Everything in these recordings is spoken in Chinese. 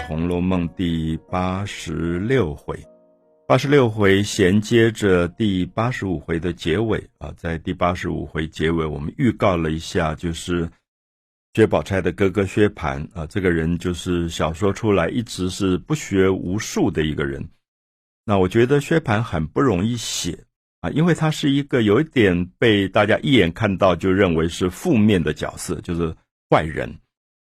《红楼梦》第八十六回，八十六回衔接着第八十五回的结尾啊，在第八十五回结尾，我们预告了一下，就是薛宝钗的哥哥薛蟠啊，这个人就是小说出来一直是不学无术的一个人。那我觉得薛蟠很不容易写啊，因为他是一个有一点被大家一眼看到就认为是负面的角色，就是坏人。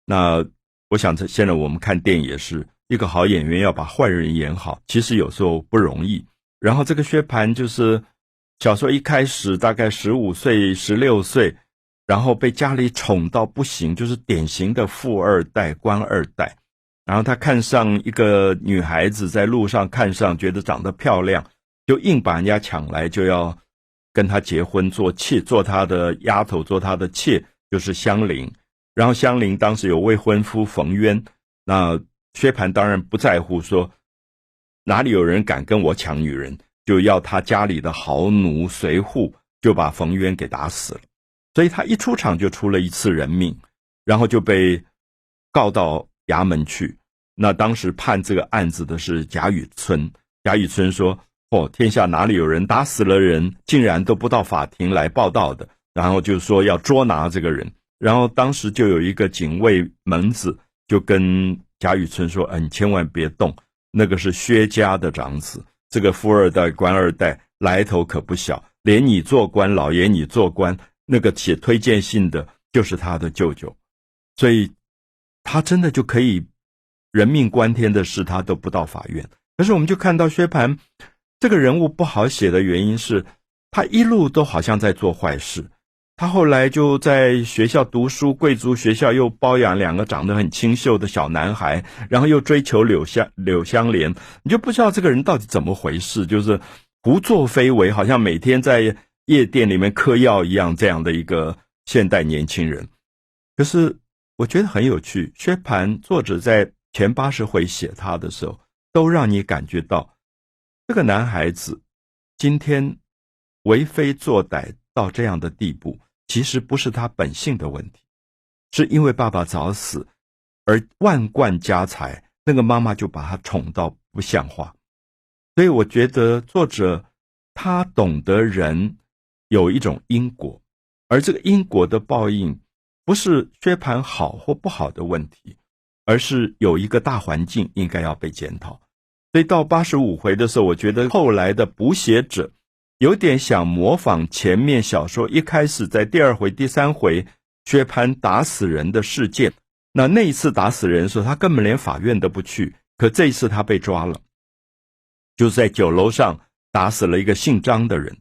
那我想，这现在我们看电影也是一个好演员要把坏人演好，其实有时候不容易。然后这个薛蟠就是小说一开始大概十五岁、十六岁，然后被家里宠到不行，就是典型的富二代、官二代。然后他看上一个女孩子，在路上看上，觉得长得漂亮，就硬把人家抢来，就要跟他结婚，做妾，做他的丫头，做他的妾，就是香菱。然后香菱当时有未婚夫冯渊，那薛蟠当然不在乎，说哪里有人敢跟我抢女人，就要他家里的豪奴随扈就把冯渊给打死了。所以他一出场就出了一次人命，然后就被告到衙门去。那当时判这个案子的是贾雨村，贾雨村说：“哦，天下哪里有人打死了人，竟然都不到法庭来报道的？”然后就说要捉拿这个人。然后当时就有一个警卫门子就跟贾雨村说：“嗯，你千万别动，那个是薛家的长子，这个富二代、官二代来头可不小，连你做官，老爷你做官，那个写推荐信的就是他的舅舅，所以他真的就可以人命关天的事，他都不到法院。可是我们就看到薛蟠这个人物不好写的原因是，他一路都好像在做坏事。”他后来就在学校读书，贵族学校又包养两个长得很清秀的小男孩，然后又追求柳香柳香莲，你就不知道这个人到底怎么回事，就是胡作非为，好像每天在夜店里面嗑药一样，这样的一个现代年轻人。可是我觉得很有趣，薛蟠作者在前八十回写他的时候，都让你感觉到这个男孩子今天为非作歹到这样的地步。其实不是他本性的问题，是因为爸爸早死，而万贯家财，那个妈妈就把他宠到不像话。所以我觉得作者他懂得人有一种因果，而这个因果的报应不是薛蟠好或不好的问题，而是有一个大环境应该要被检讨。所以到八十五回的时候，我觉得后来的补写者。有点想模仿前面小说一开始在第二回、第三回薛蟠打死人的事件。那那一次打死人的时候，他根本连法院都不去。可这一次他被抓了，就是在酒楼上打死了一个姓张的人。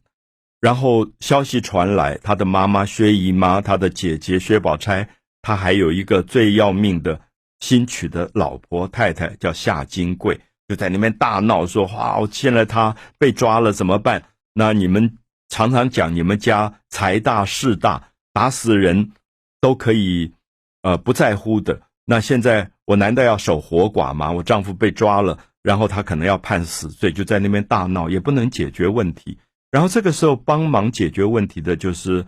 然后消息传来，他的妈妈薛姨妈、他的姐姐薛宝钗，他还有一个最要命的新娶的老婆太太叫夏金桂，就在那边大闹说：“哇，现在他被抓了，怎么办？”那你们常常讲你们家财大势大，打死人都可以，呃，不在乎的。那现在我难道要守活寡吗？我丈夫被抓了，然后他可能要判死罪，就在那边大闹，也不能解决问题。然后这个时候帮忙解决问题的就是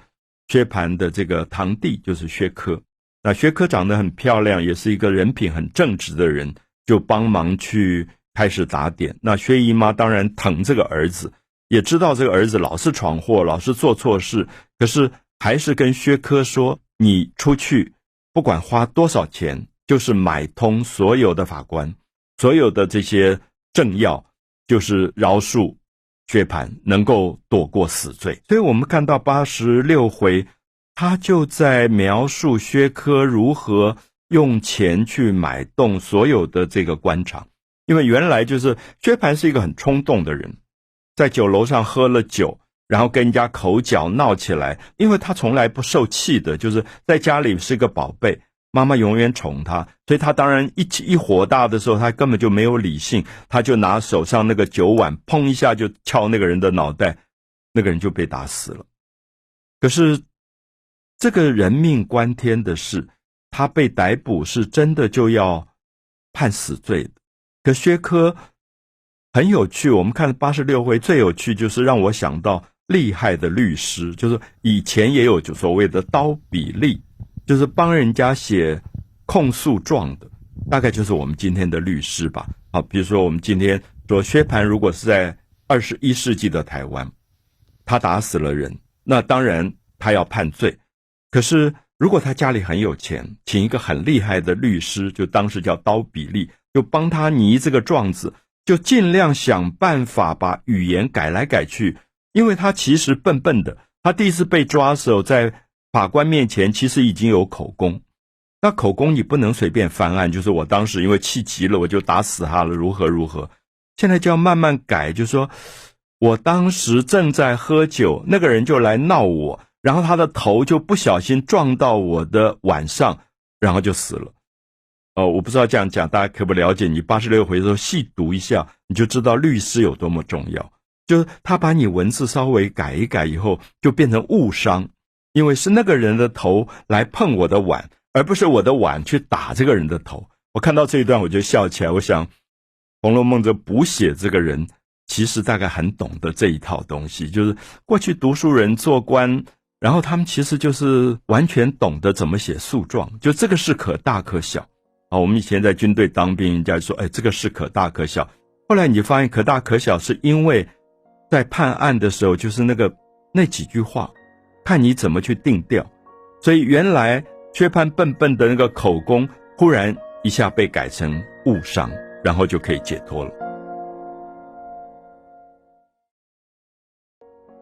薛蟠的这个堂弟，就是薛科。那薛科长得很漂亮，也是一个人品很正直的人，就帮忙去开始打点。那薛姨妈当然疼这个儿子。也知道这个儿子老是闯祸，老是做错事，可是还是跟薛科说：“你出去，不管花多少钱，就是买通所有的法官，所有的这些政要，就是饶恕薛蟠，能够躲过死罪。”所以，我们看到八十六回，他就在描述薛科如何用钱去买动所有的这个官场，因为原来就是薛蟠是一个很冲动的人。在酒楼上喝了酒，然后跟人家口角闹起来。因为他从来不受气的，就是在家里是个宝贝，妈妈永远宠他，所以他当然一一火大的时候，他根本就没有理性，他就拿手上那个酒碗，砰一下就敲那个人的脑袋，那个人就被打死了。可是这个人命关天的事，他被逮捕是真的就要判死罪的。可薛科。很有趣，我们看八十六回最有趣，就是让我想到厉害的律师，就是以前也有就所谓的刀笔吏，就是帮人家写控诉状的。大概就是我们今天的律师吧。好，比如说我们今天说薛蟠，如果是在二十一世纪的台湾，他打死了人，那当然他要判罪。可是如果他家里很有钱，请一个很厉害的律师，就当时叫刀比利，就帮他拟这个状子，就尽量想办法把语言改来改去，因为他其实笨笨的。他第一次被抓的时候，在法官面前其实已经有口供。那口供你不能随便翻案，就是我当时因为气急了，我就打死他了，如何如何。现在就要慢慢改，就说我当时正在喝酒，那个人就来闹我，然后他的头就不小心撞到我的碗上，然后就死了。哦，我不知道这样讲大家可不了解。你八十六回的时候细读一下，你就知道律师有多么重要。就是他把你文字稍微改一改以后，就变成误伤，因为是那个人的头来碰我的碗。而不是我的碗去打这个人的头。我看到这一段我就笑起来。我想，《红楼梦》这补写这个人，其实大概很懂得这一套东西。就是过去读书人做官，然后他们其实就是完全懂得怎么写诉状。就这个事可大可小啊。我们以前在军队当兵，人家说：“哎，这个事可大可小。”后来你发现可大可小，是因为在判案的时候，就是那个那几句话，看你怎么去定调。所以原来。薛蟠笨笨的那个口供，忽然一下被改成误伤，然后就可以解脱了。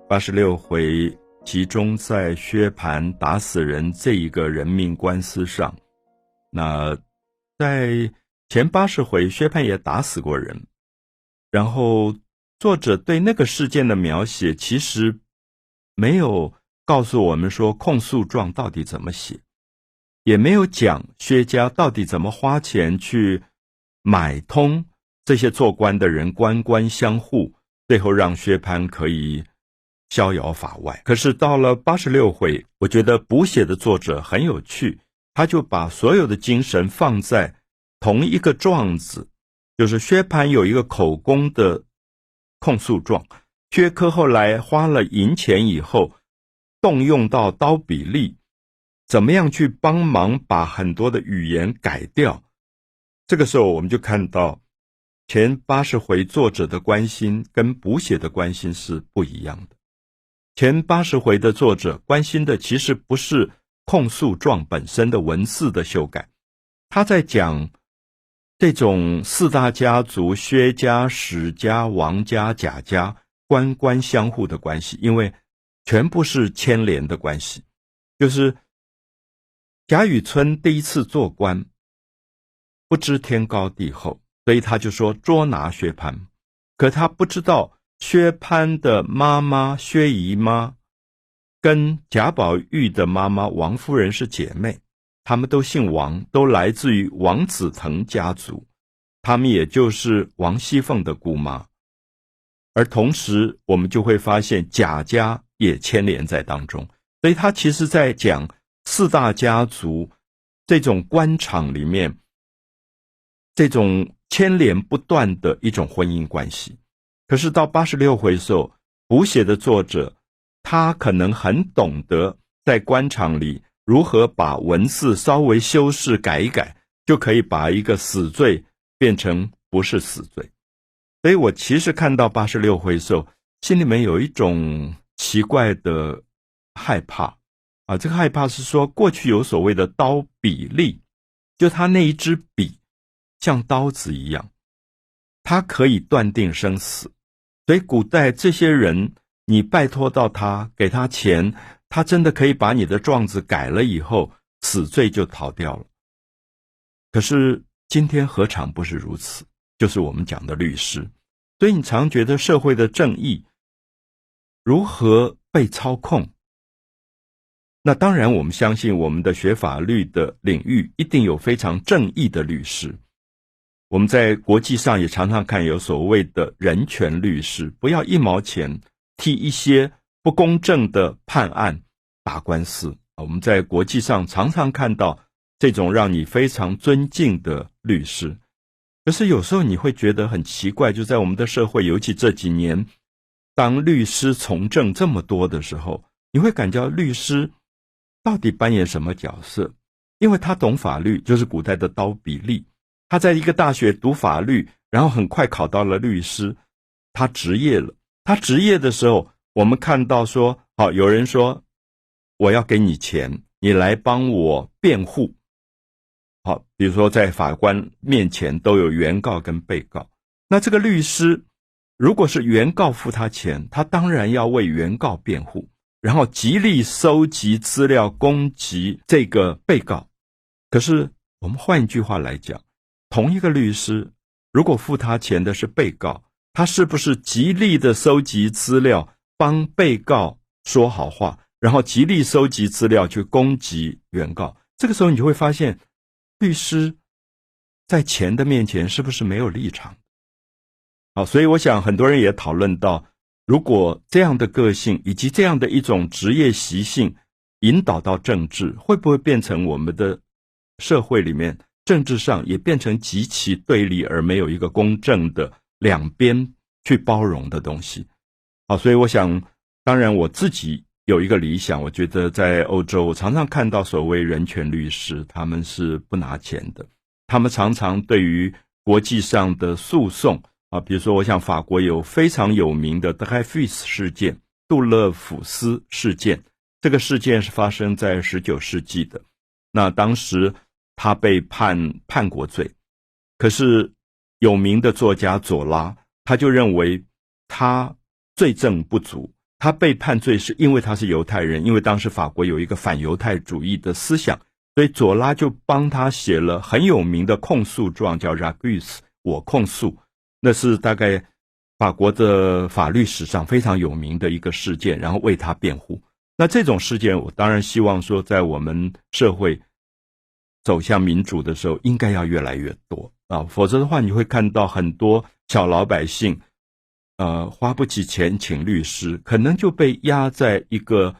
八十六回集中在薛蟠打死人这一个人命官司上。那在前八十回，薛蟠也打死过人，然后作者对那个事件的描写，其实没有告诉我们说控诉状到底怎么写。也没有讲薛家到底怎么花钱去买通这些做官的人，官官相护，最后让薛蟠可以逍遥法外。可是到了八十六回，我觉得补写的作者很有趣，他就把所有的精神放在同一个状子，就是薛蟠有一个口供的控诉状，薛科后来花了银钱以后，动用到刀比利。怎么样去帮忙把很多的语言改掉？这个时候，我们就看到前八十回作者的关心跟补写的关心是不一样的。前八十回的作者关心的其实不是控诉状本身的文字的修改，他在讲这种四大家族薛家、史家、王家、贾家官官相护的关系，因为全部是牵连的关系，就是。贾雨村第一次做官，不知天高地厚，所以他就说捉拿薛蟠。可他不知道薛蟠的妈妈薛姨妈跟贾宝玉的妈妈王夫人是姐妹，他们都姓王，都来自于王子腾家族，他们也就是王熙凤的姑妈。而同时，我们就会发现贾家也牵连在当中，所以他其实在讲。四大家族这种官场里面，这种牵连不断的一种婚姻关系。可是到八十六回的时候，补写的作者他可能很懂得在官场里如何把文字稍微修饰改一改，就可以把一个死罪变成不是死罪。所以我其实看到八十六回的时候，心里面有一种奇怪的害怕。啊，这个害怕是说，过去有所谓的刀比例，就他那一支笔像刀子一样，它可以断定生死。所以古代这些人，你拜托到他，给他钱，他真的可以把你的状子改了以后，死罪就逃掉了。可是今天何尝不是如此？就是我们讲的律师，所以你常觉得社会的正义如何被操控？那当然，我们相信我们的学法律的领域一定有非常正义的律师。我们在国际上也常常看有所谓的人权律师，不要一毛钱替一些不公正的判案打官司啊。我们在国际上常常看到这种让你非常尊敬的律师。可是有时候你会觉得很奇怪，就在我们的社会，尤其这几年，当律师从政这么多的时候，你会感觉律师。到底扮演什么角色？因为他懂法律，就是古代的刀比利，他在一个大学读法律，然后很快考到了律师，他职业了。他职业的时候，我们看到说，好，有人说我要给你钱，你来帮我辩护。好，比如说在法官面前都有原告跟被告，那这个律师如果是原告付他钱，他当然要为原告辩护，然后极力收集资料攻击这个被告。可是我们换一句话来讲，同一个律师如果付他钱的是被告。他是不是极力的收集资料，帮被告说好话，然后极力收集资料去攻击原告？这个时候，你就会发现，律师在钱的面前是不是没有立场？好，所以我想很多人也讨论到，如果这样的个性以及这样的一种职业习性引导到政治，会不会变成我们的社会里面政治上也变成极其对立而没有一个公正的？两边去包容的东西，好，所以我想，当然我自己有一个理想，我觉得在欧洲，我常常看到所谓人权律师，他们是不拿钱的，他们常常对于国际上的诉讼啊，比如说，我想法国有非常有名的德海菲斯事件、杜勒福斯事件，这个事件是发生在十九世纪的，那当时他被判叛国罪，可是。有名的作家左拉，他就认为他罪证不足，他被判罪是因为他是犹太人，因为当时法国有一个反犹太主义的思想，所以左拉就帮他写了很有名的控诉状，叫《Ragus》，我控诉，那是大概法国的法律史上非常有名的一个事件，然后为他辩护。那这种事件，我当然希望说，在我们社会走向民主的时候，应该要越来越多。啊，否则的话，你会看到很多小老百姓，呃，花不起钱请律师，可能就被压在一个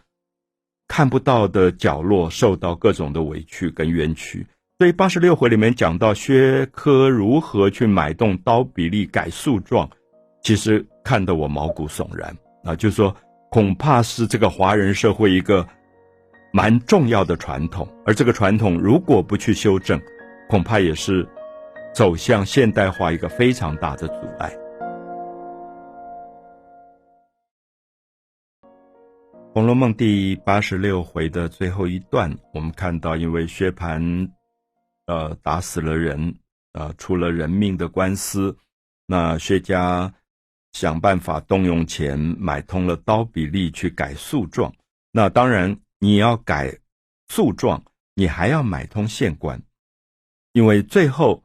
看不到的角落，受到各种的委屈跟冤屈。所以八十六回里面讲到薛科如何去买动刀比利改诉状，其实看得我毛骨悚然啊，就是说，恐怕是这个华人社会一个蛮重要的传统，而这个传统如果不去修正，恐怕也是。走向现代化一个非常大的阻碍。《红楼梦》第八十六回的最后一段，我们看到，因为薛蟠，呃，打死了人，呃，出了人命的官司，那薛家想办法动用钱买通了刀比利去改诉状。那当然，你要改诉状，你还要买通县官，因为最后。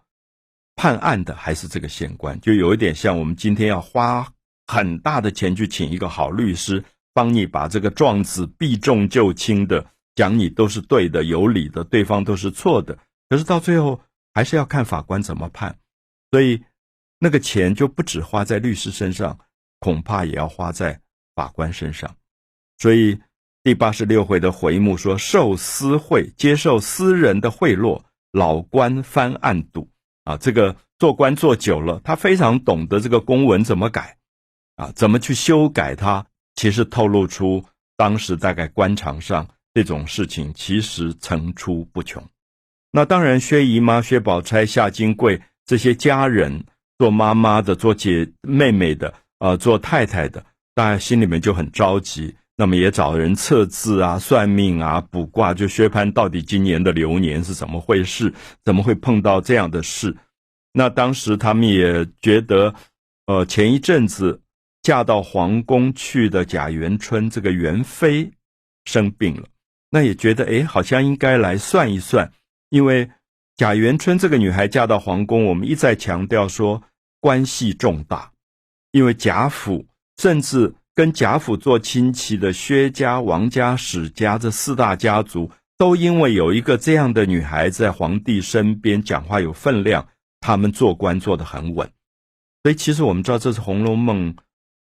判案的还是这个县官，就有一点像我们今天要花很大的钱去请一个好律师，帮你把这个状子避重就轻的讲你都是对的、有理的，对方都是错的。可是到最后还是要看法官怎么判，所以那个钱就不止花在律师身上，恐怕也要花在法官身上。所以第八十六回的回目说：“受私贿，接受私人的贿赂，老官翻案赌。”啊，这个做官做久了，他非常懂得这个公文怎么改，啊，怎么去修改它。其实透露出当时大概官场上这种事情其实层出不穷。那当然，薛姨妈、薛宝钗、夏金桂这些家人，做妈妈的、做姐妹妹的、呃，做太太的，大家心里面就很着急。那么也找人测字啊、算命啊、卜卦，就薛蟠到底今年的流年是怎么回事？怎么会碰到这样的事？那当时他们也觉得，呃，前一阵子嫁到皇宫去的贾元春这个元妃生病了，那也觉得哎，好像应该来算一算，因为贾元春这个女孩嫁到皇宫，我们一再强调说关系重大，因为贾府甚至。跟贾府做亲戚的薛家、王家、史家这四大家族，都因为有一个这样的女孩在皇帝身边讲话有分量，他们做官做得很稳。所以，其实我们知道这是《红楼梦》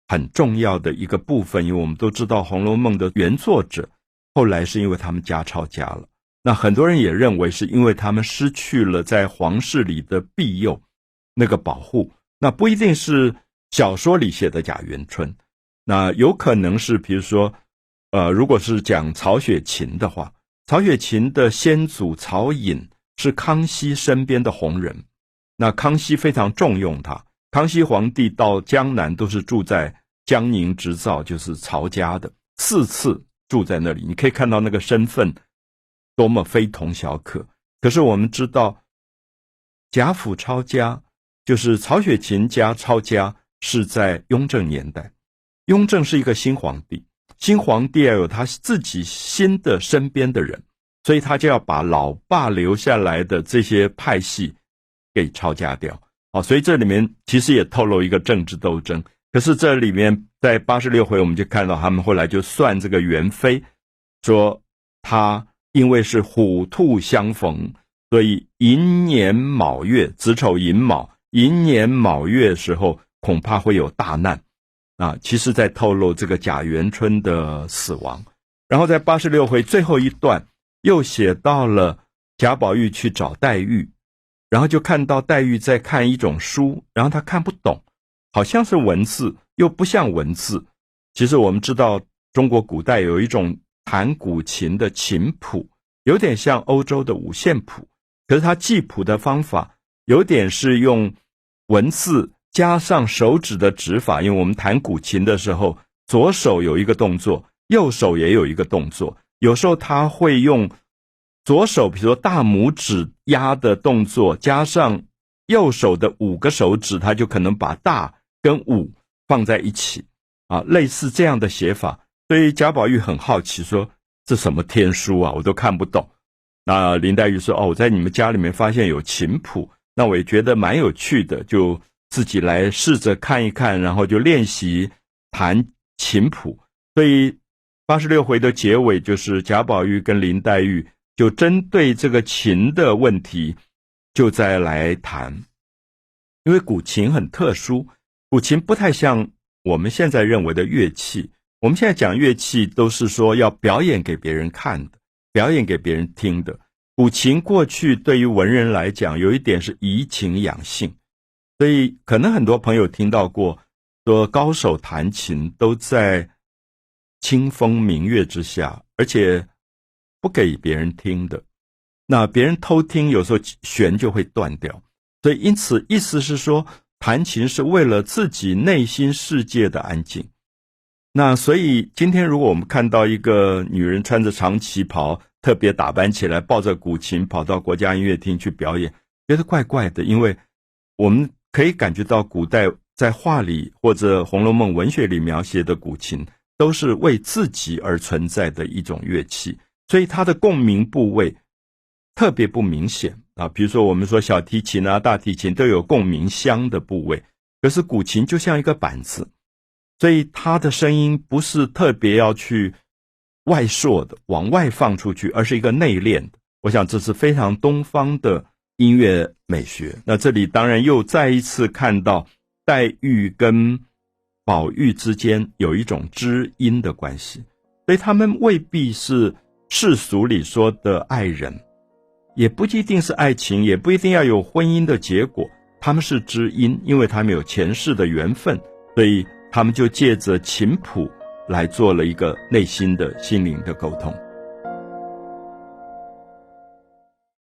很重要的一个部分，因为我们都知道《红楼梦》的原作者后来是因为他们家抄家了。那很多人也认为是因为他们失去了在皇室里的庇佑那个保护。那不一定是小说里写的贾元春。那有可能是，比如说，呃，如果是讲曹雪芹的话，曹雪芹的先祖曹寅是康熙身边的红人，那康熙非常重用他。康熙皇帝到江南都是住在江宁织造，就是曹家的，四次住在那里。你可以看到那个身份多么非同小可。可是我们知道，贾府抄家就是曹雪芹家抄家是在雍正年代。雍正是一个新皇帝，新皇帝要有他自己新的身边的人，所以他就要把老爸留下来的这些派系给抄家掉。好，所以这里面其实也透露一个政治斗争。可是这里面在八十六回，我们就看到他们后来就算这个元妃，说他因为是虎兔相逢，所以寅年卯月子丑寅卯，寅年卯月时候恐怕会有大难。啊，其实在透露这个贾元春的死亡，然后在八十六回最后一段又写到了贾宝玉去找黛玉，然后就看到黛玉在看一种书，然后她看不懂，好像是文字，又不像文字。其实我们知道，中国古代有一种弹古琴的琴谱，有点像欧洲的五线谱，可是它记谱的方法有点是用文字。加上手指的指法，因为我们弹古琴的时候，左手有一个动作，右手也有一个动作。有时候他会用左手，比如说大拇指压的动作，加上右手的五个手指，他就可能把大跟五放在一起，啊，类似这样的写法。所以贾宝玉很好奇，说这什么天书啊，我都看不懂。那林黛玉说：“哦，我在你们家里面发现有琴谱，那我也觉得蛮有趣的，就。”自己来试着看一看，然后就练习弹琴谱。所以八十六回的结尾就是贾宝玉跟林黛玉就针对这个琴的问题，就再来谈。因为古琴很特殊，古琴不太像我们现在认为的乐器。我们现在讲乐器都是说要表演给别人看的，表演给别人听的。古琴过去对于文人来讲，有一点是怡情养性。所以，可能很多朋友听到过，说高手弹琴都在清风明月之下，而且不给别人听的。那别人偷听，有时候弦就会断掉。所以，因此意思是说，弹琴是为了自己内心世界的安静。那所以，今天如果我们看到一个女人穿着长旗袍，特别打扮起来，抱着古琴跑到国家音乐厅去表演，觉得怪怪的，因为我们。可以感觉到，古代在画里或者《红楼梦》文学里描写的古琴，都是为自己而存在的一种乐器，所以它的共鸣部位特别不明显啊。比如说，我们说小提琴啊、大提琴都有共鸣箱的部位，可是古琴就像一个板子，所以它的声音不是特别要去外烁的、往外放出去，而是一个内敛的。我想这是非常东方的。音乐美学，那这里当然又再一次看到黛玉跟宝玉之间有一种知音的关系，所以他们未必是世俗里说的爱人，也不一定是爱情，也不一定要有婚姻的结果，他们是知音，因为他们有前世的缘分，所以他们就借着琴谱来做了一个内心的心灵的沟通。